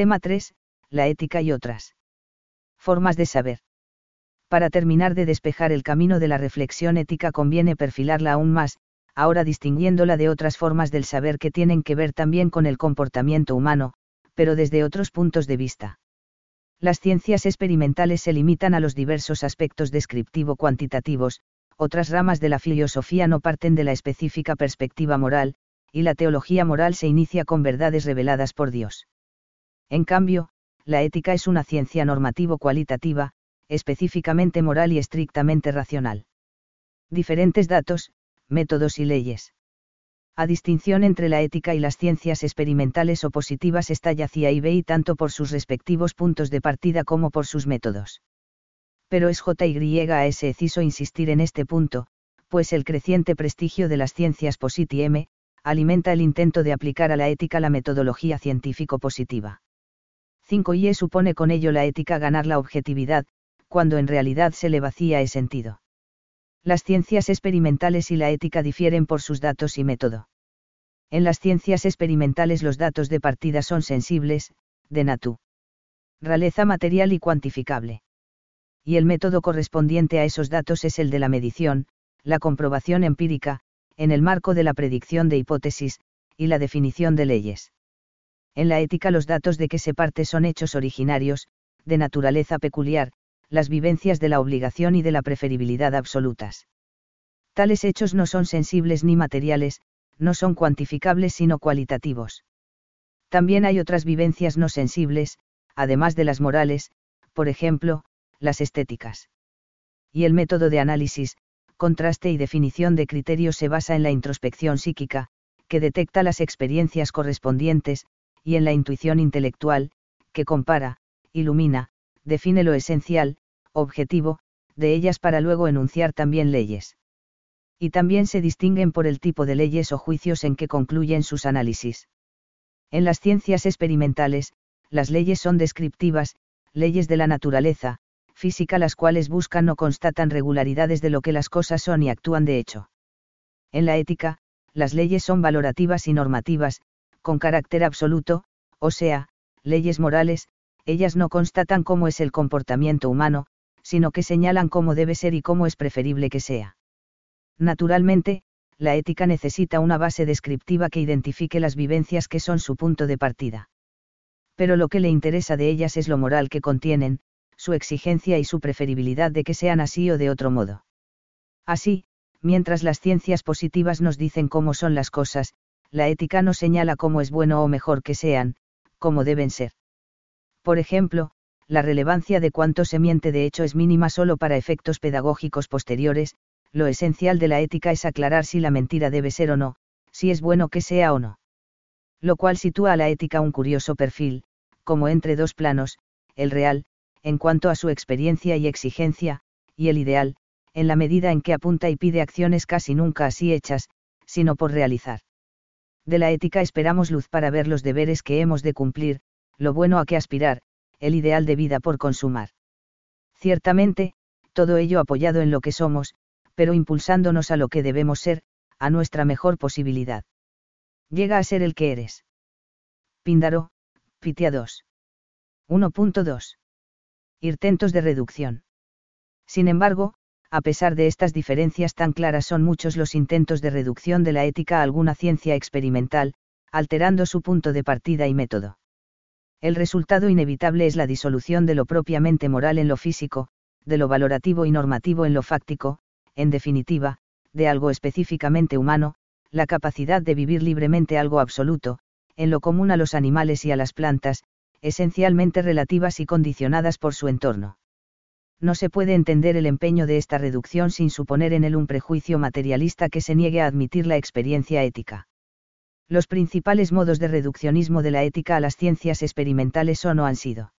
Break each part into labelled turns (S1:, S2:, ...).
S1: Tema 3. La ética y otras. Formas de saber. Para terminar de despejar el camino de la reflexión ética conviene perfilarla aún más, ahora distinguiéndola de otras formas del saber que tienen que ver también con el comportamiento humano, pero desde otros puntos de vista. Las ciencias experimentales se limitan a los diversos aspectos descriptivo-cuantitativos, otras ramas de la filosofía no parten de la específica perspectiva moral, y la teología moral se inicia con verdades reveladas por Dios. En cambio, la ética es una ciencia normativo-cualitativa, específicamente moral y estrictamente racional. Diferentes datos, métodos y leyes. A distinción entre la ética y las ciencias experimentales o positivas está yacía y y tanto por sus respectivos puntos de partida como por sus métodos. Pero es JYS ciso insistir en este punto, pues el creciente prestigio de las ciencias M alimenta el intento de aplicar a la ética la metodología científico-positiva. 5y supone con ello la ética ganar la objetividad, cuando en realidad se le vacía el sentido. Las ciencias experimentales y la ética difieren por sus datos y método. En las ciencias experimentales los datos de partida son sensibles, de natu. Raleza material y cuantificable. Y el método correspondiente a esos datos es el de la medición, la comprobación empírica, en el marco de la predicción de hipótesis, y la definición de leyes. En la ética los datos de que se parte son hechos originarios, de naturaleza peculiar, las vivencias de la obligación y de la preferibilidad absolutas. Tales hechos no son sensibles ni materiales, no son cuantificables sino cualitativos. También hay otras vivencias no sensibles, además de las morales, por ejemplo, las estéticas. Y el método de análisis, contraste y definición de criterios se basa en la introspección psíquica, que detecta las experiencias correspondientes, y en la intuición intelectual, que compara, ilumina, define lo esencial, objetivo, de ellas para luego enunciar también leyes. Y también se distinguen por el tipo de leyes o juicios en que concluyen sus análisis. En las ciencias experimentales, las leyes son descriptivas, leyes de la naturaleza, física las cuales buscan o constatan regularidades de lo que las cosas son y actúan de hecho. En la ética, las leyes son valorativas y normativas, con carácter absoluto, o sea, leyes morales, ellas no constatan cómo es el comportamiento humano, sino que señalan cómo debe ser y cómo es preferible que sea. Naturalmente, la ética necesita una base descriptiva que identifique las vivencias que son su punto de partida. Pero lo que le interesa de ellas es lo moral que contienen, su exigencia y su preferibilidad de que sean así o de otro modo. Así, mientras las ciencias positivas nos dicen cómo son las cosas, la ética nos señala cómo es bueno o mejor que sean, cómo deben ser. Por ejemplo, la relevancia de cuánto se miente de hecho es mínima solo para efectos pedagógicos posteriores, lo esencial de la ética es aclarar si la mentira debe ser o no, si es bueno que sea o no. Lo cual sitúa a la ética un curioso perfil, como entre dos planos, el real, en cuanto a su experiencia y exigencia, y el ideal, en la medida en que apunta y pide acciones casi nunca así hechas, sino por realizar. De la ética esperamos luz para ver los deberes que hemos de cumplir, lo bueno a que aspirar, el ideal de vida por consumar. Ciertamente, todo ello apoyado en lo que somos, pero impulsándonos a lo que debemos ser, a nuestra mejor posibilidad. Llega a ser el que eres. Píndaro, Pitia 2. 1.2. Intentos de reducción. Sin embargo, a pesar de estas diferencias tan claras son muchos los intentos de reducción de la ética a alguna ciencia experimental, alterando su punto de partida y método. El resultado inevitable es la disolución de lo propiamente moral en lo físico, de lo valorativo y normativo en lo fáctico, en definitiva, de algo específicamente humano, la capacidad de vivir libremente algo absoluto, en lo común a los animales y a las plantas, esencialmente relativas y condicionadas por su entorno. No se puede entender el empeño de esta reducción sin suponer en él un prejuicio materialista que se niegue a admitir la experiencia ética. Los principales modos de reduccionismo de la ética a las ciencias experimentales son o han sido.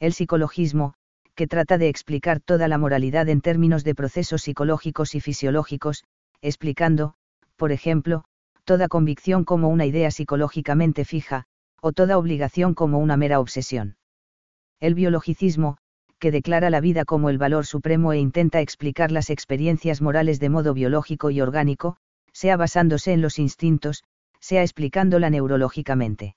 S1: El psicologismo, que trata de explicar toda la moralidad en términos de procesos psicológicos y fisiológicos, explicando, por ejemplo, toda convicción como una idea psicológicamente fija, o toda obligación como una mera obsesión. El biologicismo, que declara la vida como el valor supremo e intenta explicar las experiencias morales de modo biológico y orgánico, sea basándose en los instintos, sea explicándola neurológicamente.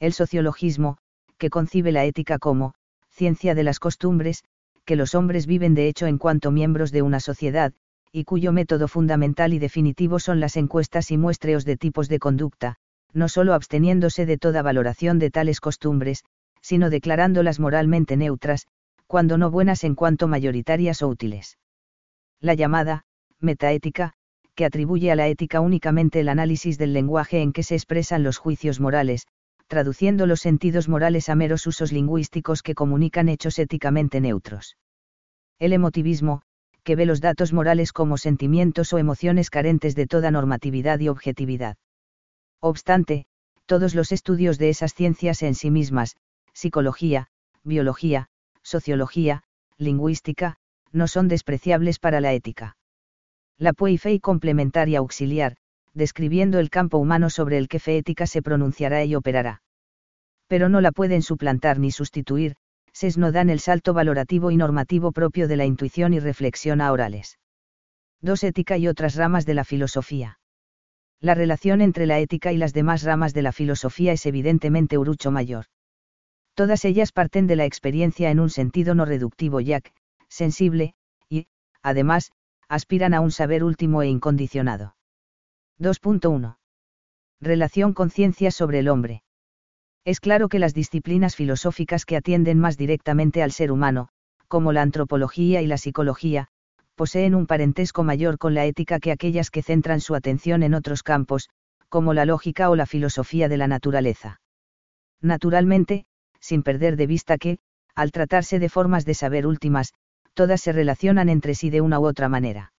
S1: El sociologismo, que concibe la ética como, ciencia de las costumbres, que los hombres viven de hecho en cuanto miembros de una sociedad, y cuyo método fundamental y definitivo son las encuestas y muestreos de tipos de conducta, no solo absteniéndose de toda valoración de tales costumbres, sino declarándolas moralmente neutras, cuando no buenas en cuanto mayoritarias o útiles. La llamada, metaética, que atribuye a la ética únicamente el análisis del lenguaje en que se expresan los juicios morales, traduciendo los sentidos morales a meros usos lingüísticos que comunican hechos éticamente neutros. El emotivismo, que ve los datos morales como sentimientos o emociones carentes de toda normatividad y objetividad. Obstante, todos los estudios de esas ciencias en sí mismas, psicología, biología, sociología, lingüística, no son despreciables para la ética. La Puey complementaria auxiliar, describiendo el campo humano sobre el que fe ética se pronunciará y operará. Pero no la pueden suplantar ni sustituir, SES no dan el salto valorativo y normativo propio de la intuición y reflexión a orales. 2. Ética y otras ramas de la filosofía. La relación entre la ética y las demás ramas de la filosofía es evidentemente urucho mayor. Todas ellas parten de la experiencia en un sentido no reductivo ya sensible, y, además, aspiran a un saber último e incondicionado. 2.1. Relación con ciencias sobre el hombre. Es claro que las disciplinas filosóficas que atienden más directamente al ser humano, como la antropología y la psicología, poseen un parentesco mayor con la ética que aquellas que centran su atención en otros campos, como la lógica o la filosofía de la naturaleza. Naturalmente, sin perder de vista que, al tratarse de formas de saber últimas, todas se relacionan entre sí de una u otra manera.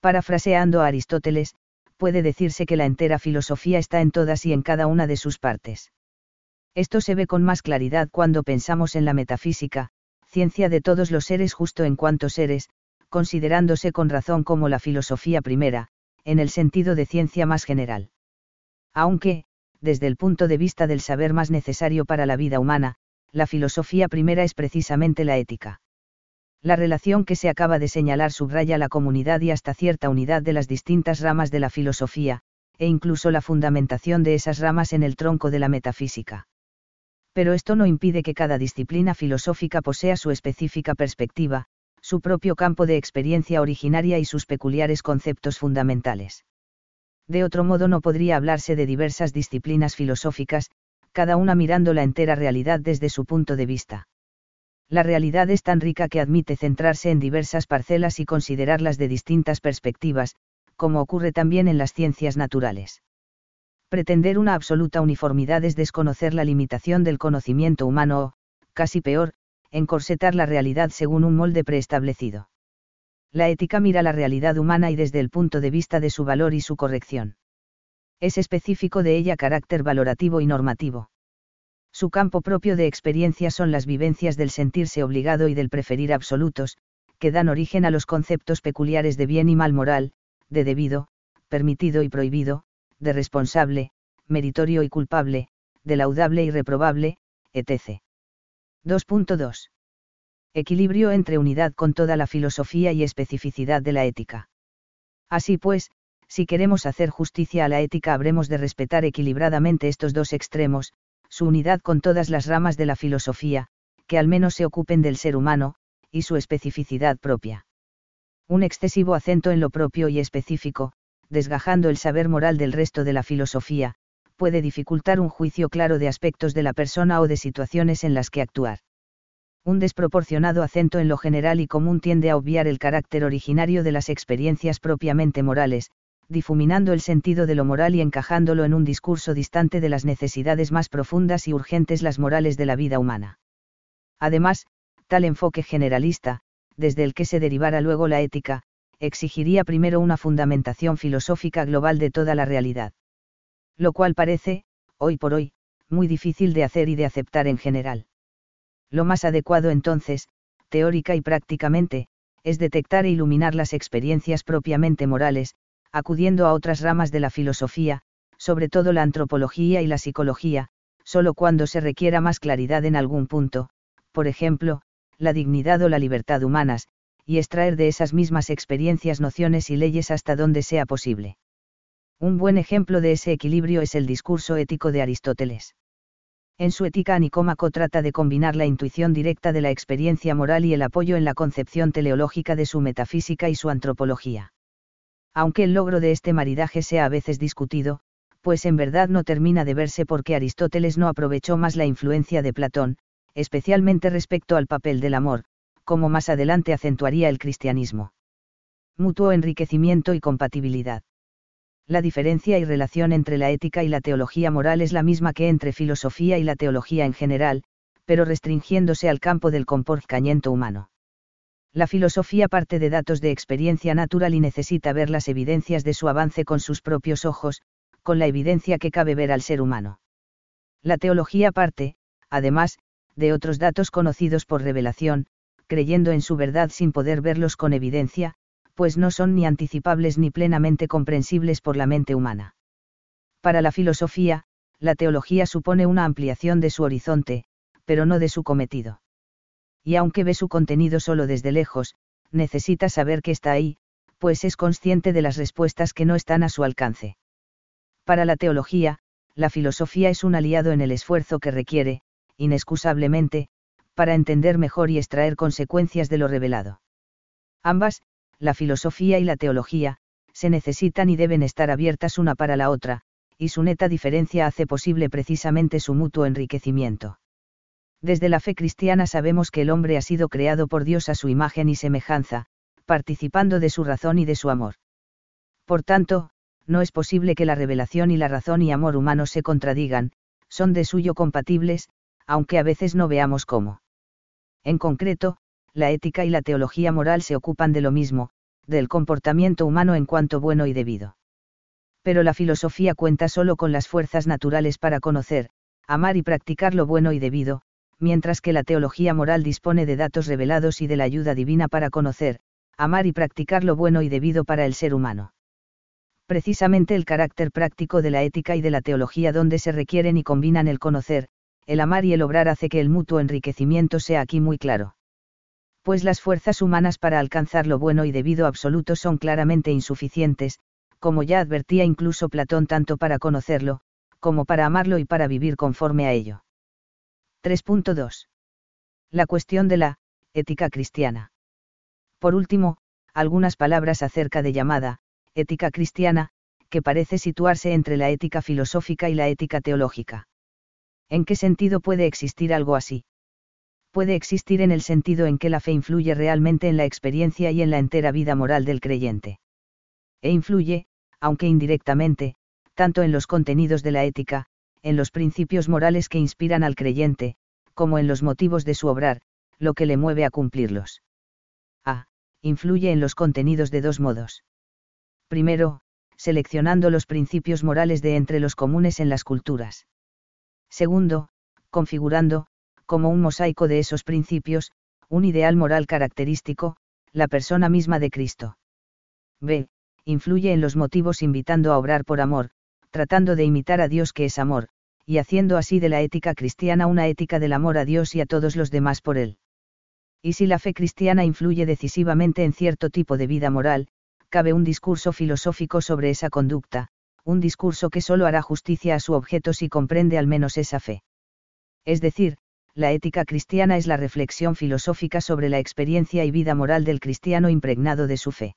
S1: Parafraseando a Aristóteles, puede decirse que la entera filosofía está en todas y en cada una de sus partes. Esto se ve con más claridad cuando pensamos en la metafísica, ciencia de todos los seres justo en cuanto seres, considerándose con razón como la filosofía primera, en el sentido de ciencia más general. Aunque, desde el punto de vista del saber más necesario para la vida humana, la filosofía primera es precisamente la ética. La relación que se acaba de señalar subraya la comunidad y hasta cierta unidad de las distintas ramas de la filosofía, e incluso la fundamentación de esas ramas en el tronco de la metafísica pero esto no impide que cada disciplina filosófica posea su específica perspectiva, su propio campo de experiencia originaria y sus peculiares conceptos fundamentales. De otro modo no podría hablarse de diversas disciplinas filosóficas, cada una mirando la entera realidad desde su punto de vista. La realidad es tan rica que admite centrarse en diversas parcelas y considerarlas de distintas perspectivas, como ocurre también en las ciencias naturales. Pretender una absoluta uniformidad es desconocer la limitación del conocimiento humano o, casi peor, encorsetar la realidad según un molde preestablecido. La ética mira la realidad humana y desde el punto de vista de su valor y su corrección. Es específico de ella carácter valorativo y normativo. Su campo propio de experiencia son las vivencias del sentirse obligado y del preferir absolutos, que dan origen a los conceptos peculiares de bien y mal moral, de debido, permitido y prohibido, de responsable, meritorio y culpable, de laudable y reprobable, etc. 2.2. Equilibrio entre unidad con toda la filosofía y especificidad de la ética. Así pues, si queremos hacer justicia a la ética habremos de respetar equilibradamente estos dos extremos, su unidad con todas las ramas de la filosofía, que al menos se ocupen del ser humano, y su especificidad propia. Un excesivo acento en lo propio y específico, desgajando el saber moral del resto de la filosofía, puede dificultar un juicio claro de aspectos de la persona o de situaciones en las que actuar. Un desproporcionado acento en lo general y común tiende a obviar el carácter originario de las experiencias propiamente morales, difuminando el sentido de lo moral y encajándolo en un discurso distante de las necesidades más profundas y urgentes las morales de la vida humana. Además, tal enfoque generalista, desde el que se derivara luego la ética, exigiría primero una fundamentación filosófica global de toda la realidad. Lo cual parece, hoy por hoy, muy difícil de hacer y de aceptar en general. Lo más adecuado entonces, teórica y prácticamente, es detectar e iluminar las experiencias propiamente morales, acudiendo a otras ramas de la filosofía, sobre todo la antropología y la psicología, solo cuando se requiera más claridad en algún punto, por ejemplo, la dignidad o la libertad humanas, y extraer de esas mismas experiencias nociones y leyes hasta donde sea posible. Un buen ejemplo de ese equilibrio es el discurso ético de Aristóteles. En su ética Nicómaco trata de combinar la intuición directa de la experiencia moral y el apoyo en la concepción teleológica de su metafísica y su antropología. Aunque el logro de este maridaje sea a veces discutido, pues en verdad no termina de verse porque Aristóteles no aprovechó más la influencia de Platón, especialmente respecto al papel del amor, como más adelante acentuaría el cristianismo. Mutuo enriquecimiento y compatibilidad. La diferencia y relación entre la ética y la teología moral es la misma que entre filosofía y la teología en general, pero restringiéndose al campo del comportamiento humano. La filosofía parte de datos de experiencia natural y necesita ver las evidencias de su avance con sus propios ojos, con la evidencia que cabe ver al ser humano. La teología parte, además, de otros datos conocidos por revelación, creyendo en su verdad sin poder verlos con evidencia, pues no son ni anticipables ni plenamente comprensibles por la mente humana. Para la filosofía, la teología supone una ampliación de su horizonte, pero no de su cometido. Y aunque ve su contenido solo desde lejos, necesita saber que está ahí, pues es consciente de las respuestas que no están a su alcance. Para la teología, la filosofía es un aliado en el esfuerzo que requiere, inexcusablemente, para entender mejor y extraer consecuencias de lo revelado. Ambas, la filosofía y la teología, se necesitan y deben estar abiertas una para la otra, y su neta diferencia hace posible precisamente su mutuo enriquecimiento. Desde la fe cristiana sabemos que el hombre ha sido creado por Dios a su imagen y semejanza, participando de su razón y de su amor. Por tanto, no es posible que la revelación y la razón y amor humanos se contradigan, son de suyo compatibles, aunque a veces no veamos cómo. En concreto, la ética y la teología moral se ocupan de lo mismo, del comportamiento humano en cuanto bueno y debido. Pero la filosofía cuenta solo con las fuerzas naturales para conocer, amar y practicar lo bueno y debido, mientras que la teología moral dispone de datos revelados y de la ayuda divina para conocer, amar y practicar lo bueno y debido para el ser humano precisamente el carácter práctico de la ética y de la teología donde se requieren y combinan el conocer, el amar y el obrar hace que el mutuo enriquecimiento sea aquí muy claro. Pues las fuerzas humanas para alcanzar lo bueno y debido absoluto son claramente insuficientes, como ya advertía incluso Platón tanto para conocerlo, como para amarlo y para vivir conforme a ello. 3.2. La cuestión de la ética cristiana. Por último, algunas palabras acerca de llamada, ética cristiana, que parece situarse entre la ética filosófica y la ética teológica. ¿En qué sentido puede existir algo así? Puede existir en el sentido en que la fe influye realmente en la experiencia y en la entera vida moral del creyente. E influye, aunque indirectamente, tanto en los contenidos de la ética, en los principios morales que inspiran al creyente, como en los motivos de su obrar, lo que le mueve a cumplirlos. A. Influye en los contenidos de dos modos primero, seleccionando los principios morales de entre los comunes en las culturas. Segundo, configurando, como un mosaico de esos principios, un ideal moral característico, la persona misma de Cristo. B. Influye en los motivos invitando a obrar por amor, tratando de imitar a Dios que es amor, y haciendo así de la ética cristiana una ética del amor a Dios y a todos los demás por él. Y si la fe cristiana influye decisivamente en cierto tipo de vida moral, cabe un discurso filosófico sobre esa conducta, un discurso que solo hará justicia a su objeto si comprende al menos esa fe. Es decir, la ética cristiana es la reflexión filosófica sobre la experiencia y vida moral del cristiano impregnado de su fe.